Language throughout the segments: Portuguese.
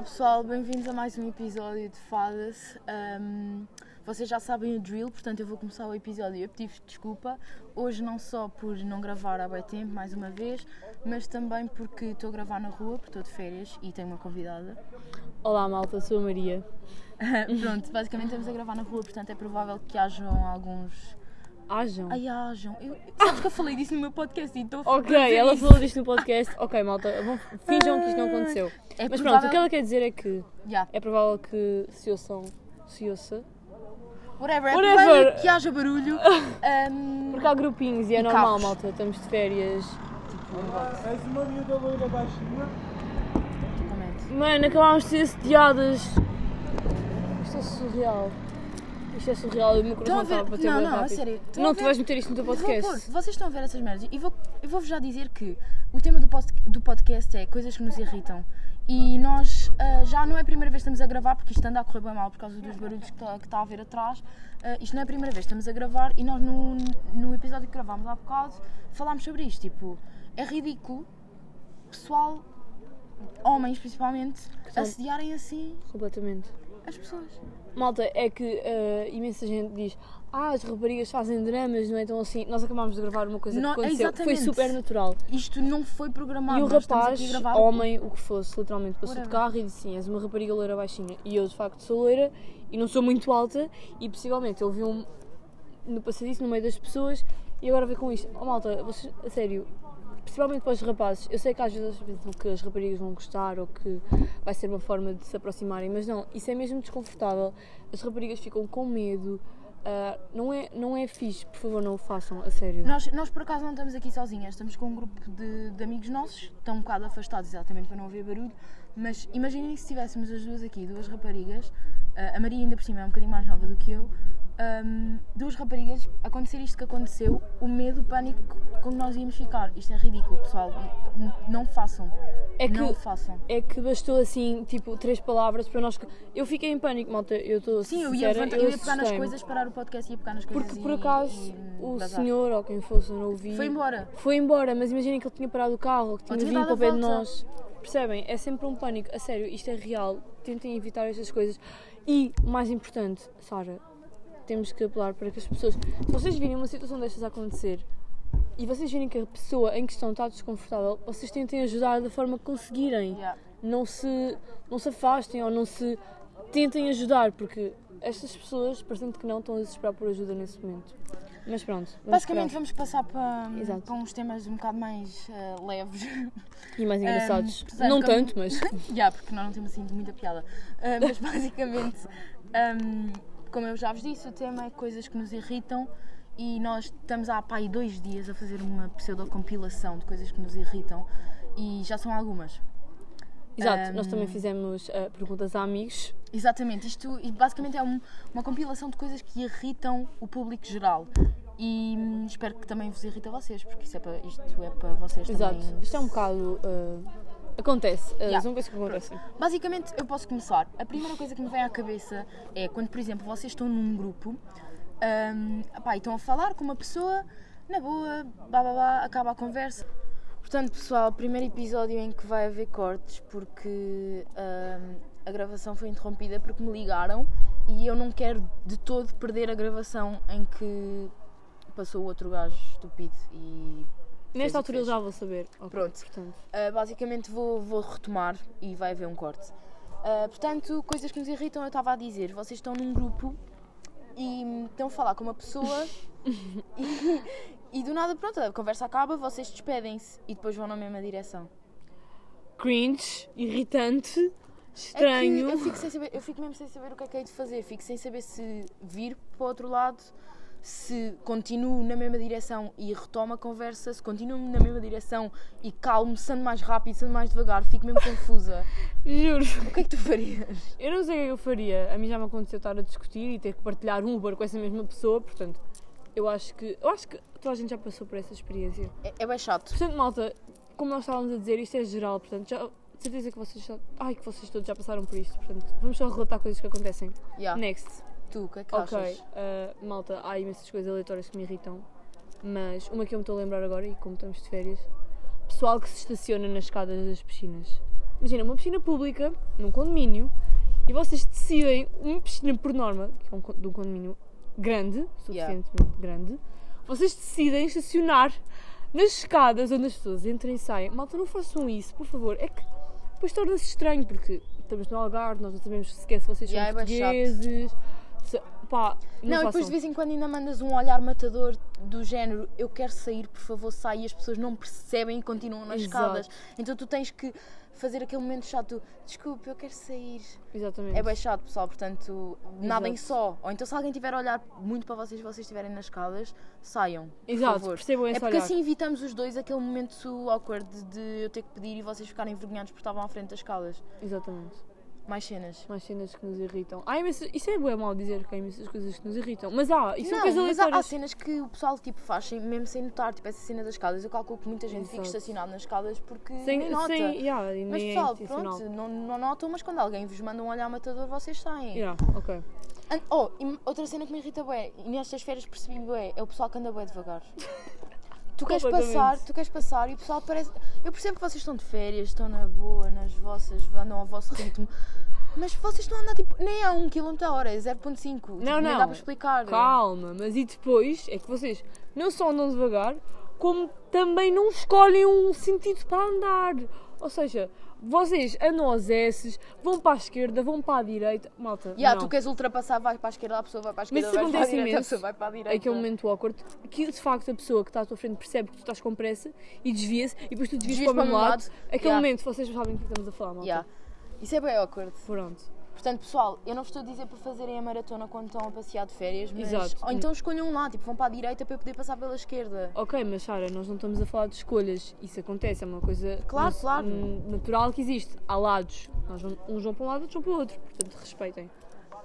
Olá pessoal, bem-vindos a mais um episódio de Fadas. Um, vocês já sabem o drill, portanto eu vou começar o episódio. Eu pedi desculpa, hoje não só por não gravar há bem tempo, mais uma vez, mas também porque estou a gravar na rua, porque estou de férias e tenho uma convidada. Olá malta, sou a Maria. Pronto, basicamente estamos a gravar na rua, portanto é provável que hajam alguns Hajam. Ai, hajam. Eu, sabes que eu falei disso no meu podcast e estou a Ok, dizer ela isso. falou disto no podcast. Ok, malta, vão- finjam que isto não aconteceu. É Mas pronto, provável- o que ela quer dizer é que Yeah. é provável que se ouçam. Se ouça. Whatever, é Whatever. provável que haja barulho. Um, Porque há grupinhos e é E normal, malta. Estamos de férias. És uma miúda loira baixinha? Totalmente. Mano, acabámos de ser assediadas. Isto é surreal. Isto é surreal. O meu coração a ver? está a bater Não, não, a rápido. sério. Estão a Não, tu ver? vais meter isto no teu Vou podcast. pôr. Vocês estão a ver essas merdas. E vou- eu vou-vos já dizer que o tema do, post- do podcast é coisas que nos irritam. E nós ah, já não é a primeira vez que estamos a gravar, porque isto anda a correr bem mal por causa dos barulhos que está tá a haver atrás. Ah, isto não é a primeira vez que estamos a gravar e nós no, no episódio que gravámos há bocado falámos sobre isto. Tipo, é ridículo pessoal, homens principalmente, assediarem assim Completamente. As pessoas. Malta, é que eh, imensa gente diz Ah, as raparigas fazem dramas, não é tão assim. Nós acabámos de gravar uma coisa Não, que aconteceu. Foi exatamente. super natural. Isto não foi programado. e o rapaz, homem, o que fosse, literalmente passou de Whatever. carro e disse sim, és uma rapariga loira baixinha. E eu de facto sou loira e não sou muito alta e possivelmente ele viu-me no passadiço, no meio das pessoas e agora vê com isto. Oh malta, vocês, a sério, principalmente para os rapazes, eu sei que às vezes pensam que as raparigas vão gostar ou que vai ser uma forma de se aproximarem, mas não, isso é mesmo desconfortável. As raparigas ficam com medo. ah, não, é, não é fixe, por favor, não o façam, a sério. Nós, nós por acaso não estamos aqui sozinhas, estamos com um grupo de, de amigos nossos, estão um bocado afastados exatamente para não haver barulho, mas imaginem se tivéssemos as duas aqui, duas raparigas, ah, a Maria ainda por cima é um bocadinho mais nova do que eu, ahm, duas raparigas, acontecer isto que aconteceu, o medo, o pânico com que nós íamos ficar. Isto é ridículo, pessoal, N- não façam. É que- Não façam. É que bastou assim, tipo, três palavras para nós. Eu fiquei em pânico, malta. Eu estou Sim, eu ia, sincera, eu ia pegar nas coisas, parar o podcast e ia pegar nas coisas Porque e- por acaso e o bazar. senhor ou quem fosse, eu não ouvi. Foi embora. Foi embora, mas imaginem que ele tinha parado o carro, que tinha vindo para o pé de nós. Percebem? É sempre um pânico. A sério, isto é real. Tentem evitar estas coisas. E, mais importante, Sara, temos que apelar para que as pessoas. Se vocês virem uma situação destas a acontecer e vocês virem que a pessoa em questão está desconfortável, vocês tentem ajudar da forma que conseguirem Yeah. não se, não se afastem ou não se tentem ajudar, porque estas pessoas, parecendo que não, estão a desesperar por ajuda nesse momento. Mas pronto, vamos Basicamente esperar. vamos passar para, Exato. para uns temas um bocado mais eh, leves. E mais engraçados. apesar não que- tanto, mas. Já, porque nós não temos assim muita piada. Ah, mas basicamente, ahm, como eu já vos disse, o tema é coisas que nos irritam e nós estamos há pá, dois dias a fazer uma pseudo-compilação de coisas que nos irritam e já são algumas. Exato, nós Ahm. também fizemos ah, perguntas a amigos. Exatamente, isto basicamente é um- uma compilação de coisas que irritam o público geral. E hum, espero que também vos irrite a vocês, porque é para, isto é para vocês Exato, também. isto é um bocado. ah, acontece, ah, Yeah. são coisas que acontecem. Basicamente, eu posso começar. A primeira coisa que me vem à cabeça é quando, por exemplo, vocês estão num grupo hum, epá, e estão a falar com uma pessoa, na boa, blá blá blá, acaba a conversa. Portanto, pessoal, primeiro episódio em que vai haver cortes porque hum, a gravação foi interrompida porque me ligaram e eu não quero de todo perder a gravação em que passou o outro gajo estúpido e. Nesta altura eu já vou saber. Ok, Pronto. Portanto, Uh, basicamente vou, vou retomar e vai haver um corte. Uh, portanto, coisas que nos irritam, eu estava a dizer, vocês estão num grupo e estão a falar com uma pessoa e, e do nada, pronto, a conversa acaba, vocês despedem-se e depois vão na mesma direção. cringe, irritante, É estranho. eu, fico sem saber, eu fico mesmo sem saber o que é que hei de fazer, fico sem saber se vir para o outro lado, se continuo na mesma direção e retomo a conversa, se continuo na mesma direção e calmo, sendo mais rápido, sendo mais devagar, fico mesmo confusa. Juro. O que é que tu farias? Eu não sei o que eu faria. A mim já me aconteceu estar a discutir e ter que partilhar um Uber com essa mesma pessoa, portanto, eu acho que. Eu acho que toda a gente já passou por essa experiência. É, é bem chato. Portanto, malta, como nós estávamos a dizer, isto é geral, portanto, já, certeza que vocês já. Ai, que vocês todos já passaram por isto, portanto, vamos só relatar coisas que acontecem. Yeah. Next. Tu, o que é que Ok, achas? uh, malta, há imensas coisas aleatórias que me irritam, mas uma que eu me estou a lembrar agora, e como estamos de férias, pessoal que se estaciona nas escadas das piscinas. imagina, uma piscina pública, num condomínio, e vocês decidem, uma piscina por norma, que é um, de um condomínio grande, suficientemente grande, vocês decidem estacionar nas escadas onde as pessoas entram e saem. Malta, não façam isso, por favor. É que depois torna-se estranho, porque estamos no Algarve, nós não sabemos sequer se vocês Yeah, são é bué chato. portugueses. Se, pá, não, Não, e depois de vez em quando ainda mandas um olhar matador do género eu quero sair, por favor, sai e as pessoas não percebem e continuam nas Exato. escadas. Então tu tens que fazer aquele momento chato, desculpe, eu quero sair. Exatamente. É bem chato, pessoal, portanto, nadem só. Ou então se alguém tiver a olhar muito para vocês e vocês estiverem nas escadas, saiam. Por Exato, favor. percebam esse É porque olhar. assim evitamos os dois aquele momento awkward de eu ter que pedir e vocês ficarem envergonhados porque estavam à frente das escadas. Exatamente. Mais cenas. Mais cenas que nos irritam. Há imensas, isso é bem mal dizer que há imensas coisas que nos irritam. Mas há, isso são não, coisas mas há, há cenas que o pessoal tipo, faz sem, mesmo sem notar, tipo essa cena das escadas. Eu calculo que muita gente fica Exato. estacionado nas escadas porque Sem, nem nota. sem, yeah, e Mas nem pessoal, é intencional. pronto, não, não notam, mas quando alguém vos manda um olhar matador, vocês saem. Yeah, ok. An- Oh, e outra cena que me irrita bué, e nestas férias percebi bué, é o pessoal que anda bué devagar. Tu queres passar, tu queres passar e o pessoal parece. Eu percebo que vocês estão de férias, estão na boa, nas vossas, andam ao vosso ritmo, mas vocês estão a andar tipo, nem a 1 km a hora, é 0.5. Tipo, Não, não. dá para explicar. Calma, mas e depois é que vocês não só andam devagar, como também não escolhem um sentido para andar. Ou seja, vocês andam aos S, vão para a esquerda, vão para a direita. Malta, Yeah, não. tu queres ultrapassar, vai para a esquerda, a pessoa vai para a Mas esquerda, isso para a acontece direita, a imenso. pessoa vai para a direita. É aquele momento awkward que de facto a pessoa que está à tua frente percebe que tu estás com pressa e desvia-se e depois tu desvias, Desvias para o mesmo o lado. lado. Aquele Yeah. momento vocês sabem do que estamos a falar, malta. Yeah. Isso é bem awkward. Pronto. Portanto, pessoal, eu não vos estou a dizer para fazerem a maratona quando estão a passear de férias, mas... Exato. Ou então escolham um lado, tipo, vão para a direita para eu poder passar pela esquerda. Ok, mas Sara, nós não estamos a falar de escolhas. Isso acontece, é uma coisa Claro, claro. natural que existe. Há lados. Nós vamos, uns vão para um lado, outros vão para o outro. Portanto, respeitem.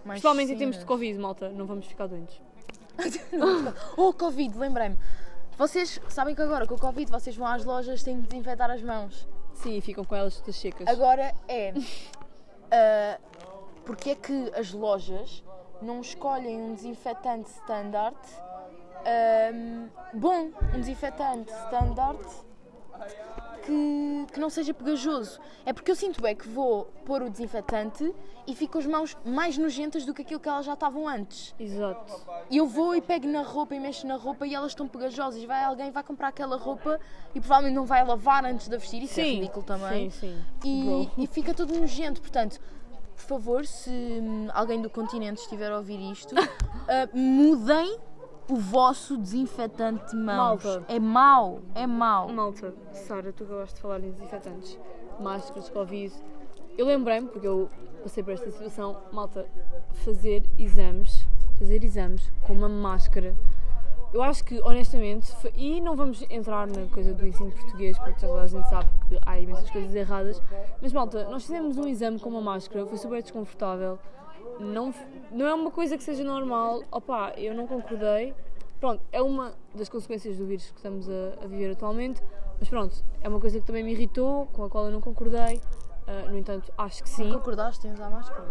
Mais Principalmente em termos de. Covid, malta. Não vamos ficar doentes. Oh, Covid, lembrei-me. Vocês sabem que agora com o Covid vocês vão às lojas têm que desinfetar as mãos. Sim, ficam com elas todas secas. Agora é. ah, porque é que as lojas não escolhem um desinfetante standard ahm, bom, um desinfetante standard que, que não seja pegajoso. É porque eu sinto bem que vou pôr o desinfetante e fico com as mãos mais nojentas do que aquilo que elas já estavam antes. Exato. E eu vou e pego na roupa e mexo na roupa e elas estão pegajosas. Vai alguém vai comprar aquela roupa e provavelmente não vai lavar antes de a vestir. Isso é Sim. ridículo também. Sim, sim. E, e fica tudo nojento. Portanto, por favor, se hum, alguém do continente estiver a ouvir isto, ah, mudem o vosso desinfetante de mãos. Malta. É mau, é mau. Malta, Sara, tu gostaste de falar em desinfetantes, máscaras, Covid. Eu lembrei-me, porque eu passei por esta situação, malta, fazer exames, fazer exames com uma máscara. Eu acho que, honestamente, fa- e não vamos entrar na coisa do ensino português, porque já toda a gente sabe que há imensas coisas erradas, mas malta, nós fizemos um exame com uma máscara, foi super desconfortável, não, não é uma coisa que seja normal, opá, eu não concordei. Pronto, é uma das consequências do vírus que estamos a, a viver atualmente, mas pronto, é uma coisa que também me irritou, com a qual eu não concordei. Ah, no entanto, acho que sim. Concordaste em usar máscara?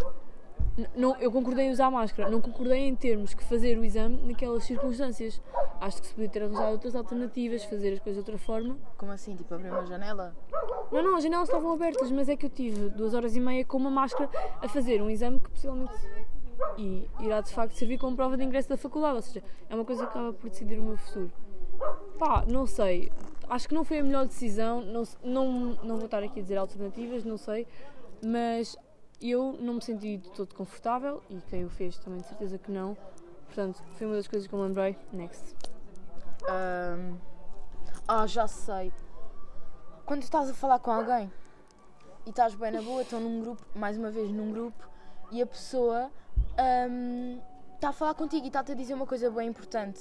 Não, eu concordei em usar máscara, não concordei em termos que fazer o exame naquelas circunstâncias. Acho que se podia ter arranjado outras alternativas, fazer as coisas de outra forma. Como assim? Tipo, abrir uma janela? Não, não, as janelas estavam abertas, mas é que eu tive duas horas e meia com uma máscara a fazer um exame que possivelmente e irá de facto servir como prova de ingresso da faculdade, ou seja, é uma coisa que acaba por decidir o meu futuro. Pá, não sei, acho que não foi a melhor decisão, não, não, não vou estar aqui a dizer alternativas, não sei, mas eu não me senti de todo confortável e quem o fez também de certeza que não, portanto, foi uma das coisas que eu me lembrei. Next. Ahm, Ah, já sei. Quando estás a falar com alguém e estás bem na boa, estão num grupo, mais uma vez num grupo, e a pessoa ahm, está a falar contigo e está-te a dizer uma coisa bem importante.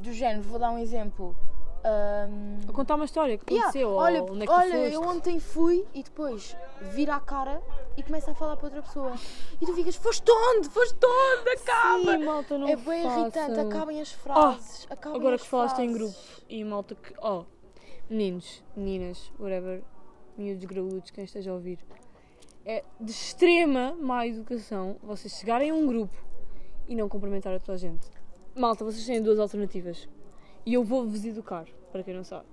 Do género, vou dar um exemplo. Ahm, Vou contar uma história que Yeah, aconteceu, olha, ou onde é que olha eu ontem fui e depois vira a cara e começa a falar para outra pessoa. E tu ficas, foste onde? Foste onde? Acaba! Sim, malta, não é bem irritante, acabem as frases. acabem Agora as que falaste em grupo e malta que. Oh, meninos, meninas, whatever, miúdos graúdos, quem esteja a ouvir. É de extrema má educação vocês chegarem a um grupo e não cumprimentar a toda a gente. Malta, vocês têm duas alternativas. E eu vou-vos educar, para quem não sabe.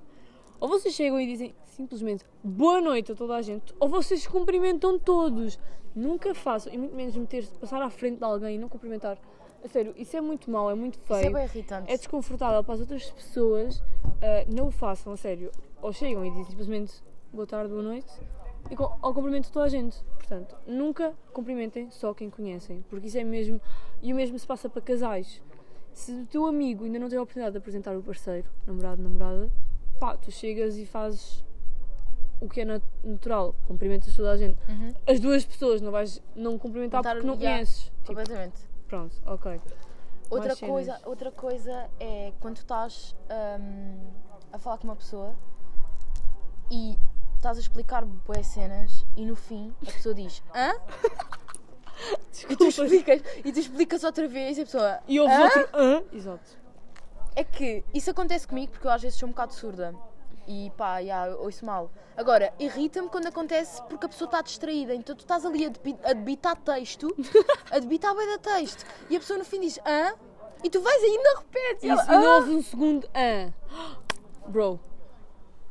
Ou vocês chegam e dizem simplesmente boa noite a toda a gente, ou vocês cumprimentam todos. Nunca façam, e muito menos meter passar à frente de alguém e não cumprimentar. A sério, isso é muito mau, é muito Isso é feio. bem irritante. É desconfortável para as outras pessoas. ah, não o façam, a sério. Ou chegam e dizem simplesmente boa tarde, boa noite. E com, ao cumprimento toda a gente. Portanto, nunca cumprimentem só quem conhecem. Porque isso é mesmo. E o mesmo se passa para casais. Se o teu amigo ainda não teve a oportunidade de apresentar o parceiro, namorado, namorada, pá, tu chegas e fazes o que é nat- natural. Cumprimentas toda a gente. Uhum. As duas pessoas, não vais não cumprimentar Contar- porque não yeah, conheces. Tipo, Completamente. pronto, ok. Outra Mais cenas. coisa, outra coisa é quando estás hum, a falar com uma pessoa e estás a explicar boas cenas e no fim a pessoa diz hã? E tu explicas, e tu explicas outra vez e a pessoa E ouves outro. Hã? Exato. É que isso acontece comigo porque eu às vezes sou um bocado surda e pá, eu ouço mal. Agora, irrita-me quando acontece porque a pessoa está distraída, então tu estás ali a, debi- a debitar texto, a debitar bem da texto e a pessoa no fim diz hã? E tu vais ainda repetes. E se não "Hã?" houve um segundo ah. Bro.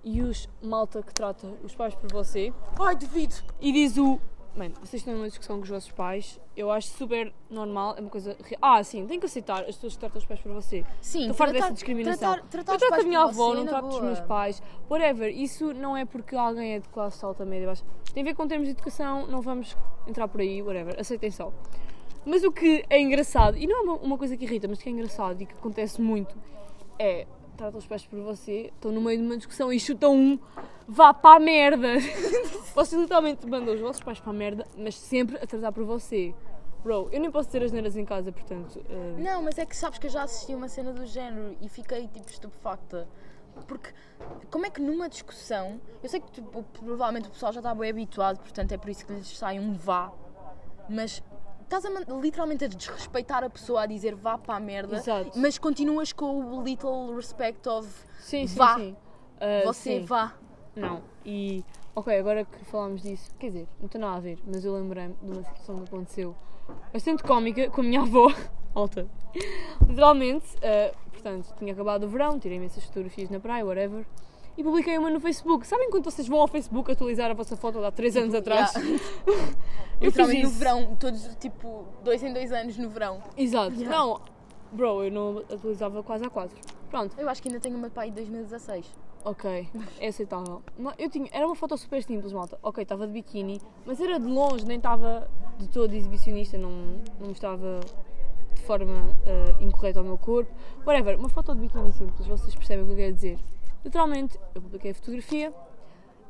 E os malta que trata os pais por você Ai, duvido. e diz o. Mano, vocês estão numa discussão com os vossos pais, eu acho super normal, é uma coisa. Ah, sim, tem que aceitar as pessoas que tratam os pais por você. Sim, Estou farta dessa discriminação. tratar- tratar eu trato a minha avó, não trato os meus pais, whatever. Isso não é porque alguém é de classe alta, média, baixa. Tem a ver com termos de educação, não vamos entrar por aí, whatever. Aceitem só. Mas o que é engraçado, e não é uma, uma coisa que irrita, mas que é engraçado e que acontece muito, é tratam os pais por você, estão no meio de uma discussão e chutam um, vá para a merda. Você literalmente mandam os vossos pais para a merda, mas sempre a tratar por você. Bro, eu nem posso ter as neiras em casa, portanto. eh, Não, mas é que sabes que eu já assisti uma cena do género e fiquei tipo estupefacta. Porque como é que numa discussão, eu sei que tipo, provavelmente o pessoal já está bem habituado, portanto é por isso que lhes sai um vá, mas estás a, literalmente a desrespeitar a pessoa a dizer vá para a merda, Exato. mas continuas com o little respect of Sim, sim, vá, sim. Ah, você sim. vá. Não, e ok, agora que falámos disso, quer dizer, não tem nada a ver, mas eu lembrei-me de uma situação que aconteceu bastante cómica com a minha avó, alta. Literalmente, ah, portanto, tinha acabado o verão, tirei imensas fotografias na praia, whatever, e publiquei uma no Facebook. Sabem quando vocês vão ao Facebook atualizar a vossa foto de há 3 anos atrás? Yeah. Eu fiz Literalmente no isso. verão, todos tipo dois em dois anos no verão. Exato. Yeah. Não, bro, eu não atualizava quase há 4. Pronto, Eu acho que ainda tenho uma pai de 2016. Ok, é aceitável. Eu tinha, era uma foto super simples, malta. Ok, estava de biquíni, mas era de longe, nem estava de todo exibicionista, não, não mostrava de forma eh, incorreta ao meu corpo. Whatever, uma foto de biquíni simples, vocês percebem o que eu quero dizer. Literalmente, eu publiquei a fotografia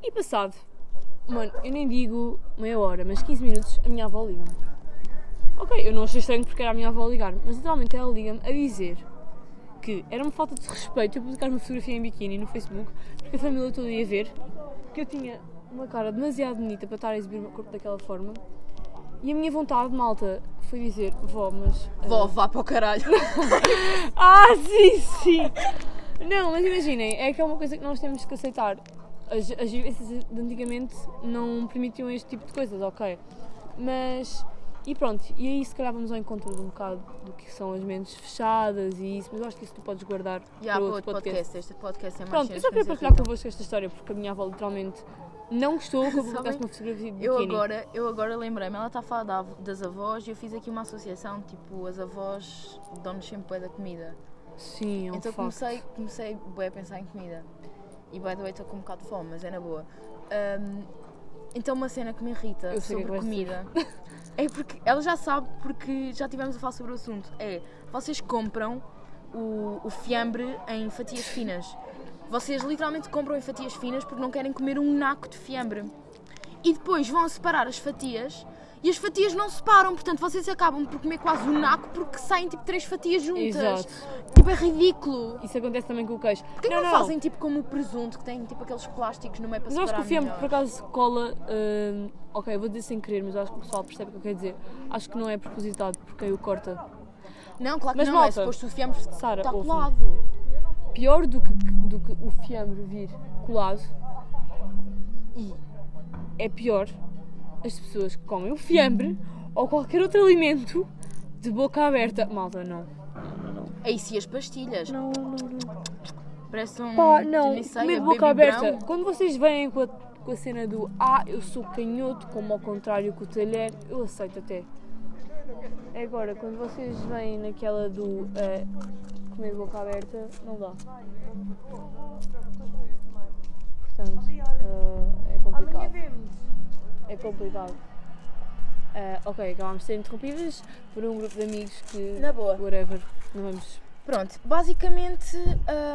e passado, mano, eu nem digo meia hora, mas 15 minutos, a minha avó liga-me. Ok, eu não achei estranho porque era a minha avó ligar-me, mas literalmente ela liga-me a dizer que era uma falta de respeito eu publicar uma fotografia em biquíni no Facebook porque a família toda ia ver que eu tinha uma cara demasiado bonita para estar a exibir o meu corpo daquela forma e a minha vontade, malta, foi dizer vó, mas... Vó, vá para o caralho. Ah, sim, sim! Não, mas imaginem, é que é uma coisa que nós temos que aceitar. As, as vivências de antigamente não permitiam este tipo de coisas, ok? Mas. E pronto, e aí se calhar vamos ao encontro de um bocado do que são as mentes fechadas e isso, mas eu acho que isso tu podes guardar Já, para outro outro podcast. Este podcast é mais Pronto, eu só que queria partilhar irritam. convosco esta história porque a minha avó literalmente não gostou que eu publicasse uma fotografia de Eu biquíni. agora, eu agora lembrei-me, ela está a falar das avós e eu fiz aqui uma associação, tipo, as avós dão-nos sempre da comida. Sim, é um então facto. comecei, comecei a pensar em comida. E by the way estou com um bocado de fome, mas é na boa. Ahm, então uma cena que me irrita Eu sobre é vais comida é porque ela já sabe porque já tivemos a falar sobre o assunto. É vocês compram o, o fiambre em fatias finas. Vocês literalmente compram em fatias finas porque não querem comer um naco de fiambre. E depois vão separar as fatias e as fatias não separam, portanto vocês acabam por comer quase um naco porque saem tipo três fatias juntas. Exato. Tipo, é ridículo. Isso acontece também com o queijo. Porquê que não, fazem tipo como o presunto, que tem tipo aqueles plásticos no meio para Mas separar fiambre, melhor? por acaso, cola. hum, ok, eu vou dizer sem querer, mas acho que o pessoal percebe o que eu quero dizer. Acho que não é propositado porque aí o corta. Não, claro que Mas, não, malta, é suposto o fiambre Sara, está colado. Pior do que, do que o fiambre vir colado e é pior as pessoas que comem o fiambre ou qualquer outro alimento de boca aberta. Malta, não. Isso e as pastilhas. Não, não, não. Parece um. Pá, não, comer de boca aberta. Brown. Quando vocês vêm com a, com a cena do Ah, eu sou canhoto, como ao contrário que o talher, eu aceito até. É Agora, quando vocês vêm naquela do eh, comer de boca aberta, não dá. Portanto, eh, é complicado. É complicado. Eh, ok, acabámos de ser interrompidas por um grupo de amigos que. Na boa. Whatever. Não vamos. Pronto, basicamente,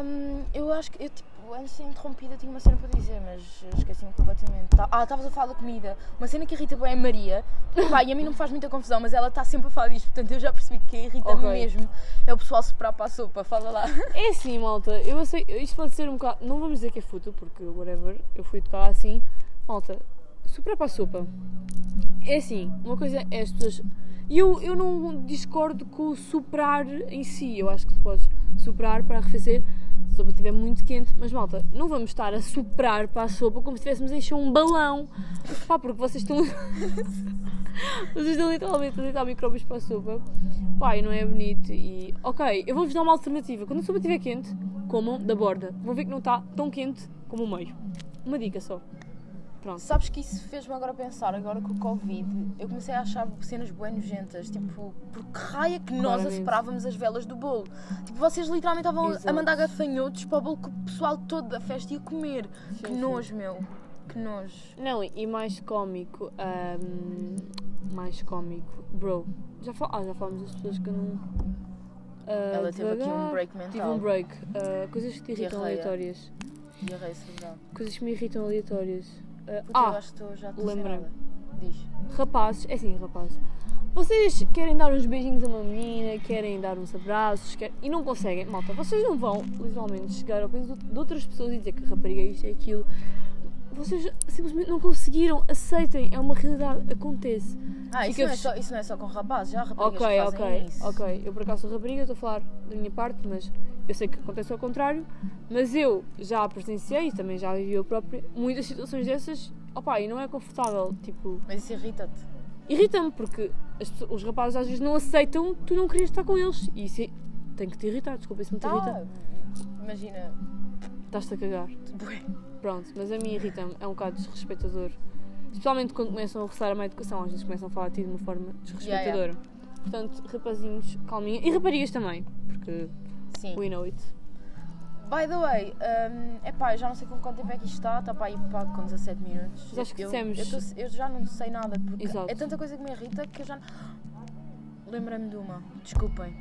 hum, eu acho que eu, tipo, antes de ser interrompida, tinha uma cena para dizer, mas esqueci-me completamente. Tá- Ah, estavas a falar da comida. Uma cena que irrita bem é a Maria. Pá, e a mim não me faz muita confusão, mas ela está sempre a falar disto, portanto eu já percebi que irrita-me Ok. mesmo. É o pessoal soprar para a sopa, fala lá. É assim, malta, eu sei, isto pode ser um bocado. Não vamos dizer que é fútil, porque whatever, eu fui educada assim. Malta, soprar para a sopa. É assim, uma coisa é as pessoas. E eu, eu não discordo com o soprar em si. Eu acho que tu podes soprar para arrefecer se a sopa estiver muito quente. Mas malta, não vamos estar a soprar para a sopa como se estivéssemos a encher um balão. Pá, porque vocês estão. vocês estão literalmente a deitar micróbios para a sopa. Pá, e não é bonito. E. Ok, eu vou-vos dar uma alternativa. Quando a sopa estiver quente, comam da borda. Vão ver que não está tão quente como o meio. Uma dica só. Pronto. Sabes que isso fez-me agora pensar, agora com o Covid, eu comecei a achar cenas bem nojentas, tipo, por que raia que nós Claramente. as velas do bolo? Tipo, vocês literalmente estavam a Exato. mandar gafanhotos para o bolo que o pessoal todo da festa ia comer. que sim. nojo, meu. Que nojo. Não, e mais cómico, ahm, mais cómico, bro, já, fal ah, já falamos das pessoas que não... ah, Ela teve aqui um break mental. Tive um break, ah, coisas que te irritam Diarreia. aleatórias, Diarreia cerebral. coisas que me irritam aleatórias. Ah, eu ah, acho que estou já estou lembrei. sem nada. Diz. rapazes, é assim, rapazes, vocês querem dar uns beijinhos a uma menina, querem dar uns abraços, e não conseguem, malta, vocês não vão, literalmente, chegar ao pé de outras pessoas e dizer que rapariga é isto e aquilo. Vocês simplesmente não conseguiram, aceitem, é uma realidade, acontece. Ah, isso não, é só, isso não é só com rapazes, já há raparigas Ok, que fazem ok, isso. ok. Eu por acaso sou rapariga, estou a falar da minha parte, mas eu sei que acontece ao contrário. Mas eu já presenciei, também já vivi eu própria, muitas situações dessas, opá, e não é confortável. Tipo, Mas isso irrita-te. irrita-me, porque pessoas- os rapazes às vezes não aceitam tu não querias estar com eles. E isso é- tem que te irritar, desculpa, isso te Tá, irrita. imagina. Estás-te a cagar. Pronto, mas a mim irrita-me, é um bocado desrespeitador. Especialmente quando começam a roçar a má educação, às vezes começam a falar a ti de uma forma desrespeitadora. Portanto, rapazinhos, calminha. E raparigas também, porque Sim. we know it. By the way, um, epá, já não sei com quanto tempo é que isto está, está para aí pá, com 17 minutos. Mas acho que eu, dissemos- eu, tô- eu já não sei nada, porque Exato. é tanta coisa que me irrita que eu já. Lembrei-me de uma, desculpem.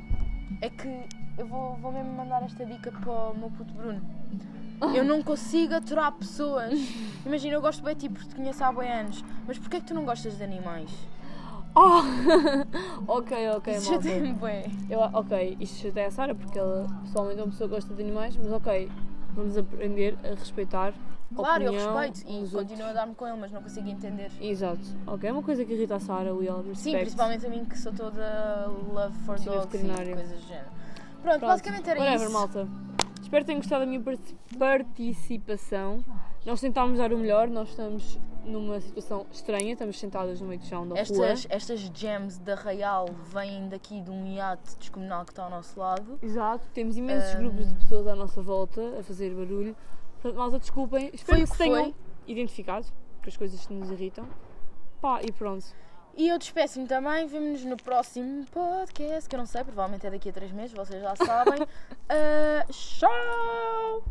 É que eu vou, vou mesmo mandar esta dica para o meu puto Bruno. Eu não consigo aturar pessoas. Imagina, eu gosto bem de ti porque te conheço há bem anos, mas porquê é que tu não gostas de animais? Oh! ok, ok, Isso malta. chateia-me. Eu, ok, isto chateia a Sara porque ela pessoalmente é uma pessoa que gosta de animais, mas ok, vamos aprender a respeitar. Claro, eu opinião respeito e continuo a dar-me com ele, mas não consigo entender. Exato, ok, é uma coisa que irrita a Sara, all respect. Sim, principalmente a mim que sou toda love for Sim, dogs e coisas do género. Pronto, Pronto, basicamente era whatever, isso. malta. Espero que tenham gostado da minha parti- participação. Nós tentámos dar o melhor, nós estamos numa situação estranha, estamos sentadas no meio do chão da rua. Estas, estas gems da Real vêm daqui de um iate descomunal que está ao nosso lado. Exato, temos imensos Ahm. grupos de pessoas à nossa volta a fazer barulho. Portanto, malta, desculpem, espero Foi que que tenham foi. identificado com as coisas que nos irritam. Pá, e pronto. E eu despeço-me também, vemo-nos no próximo podcast, que eu não sei, provavelmente é daqui a três meses, vocês já sabem. Ah, tchau!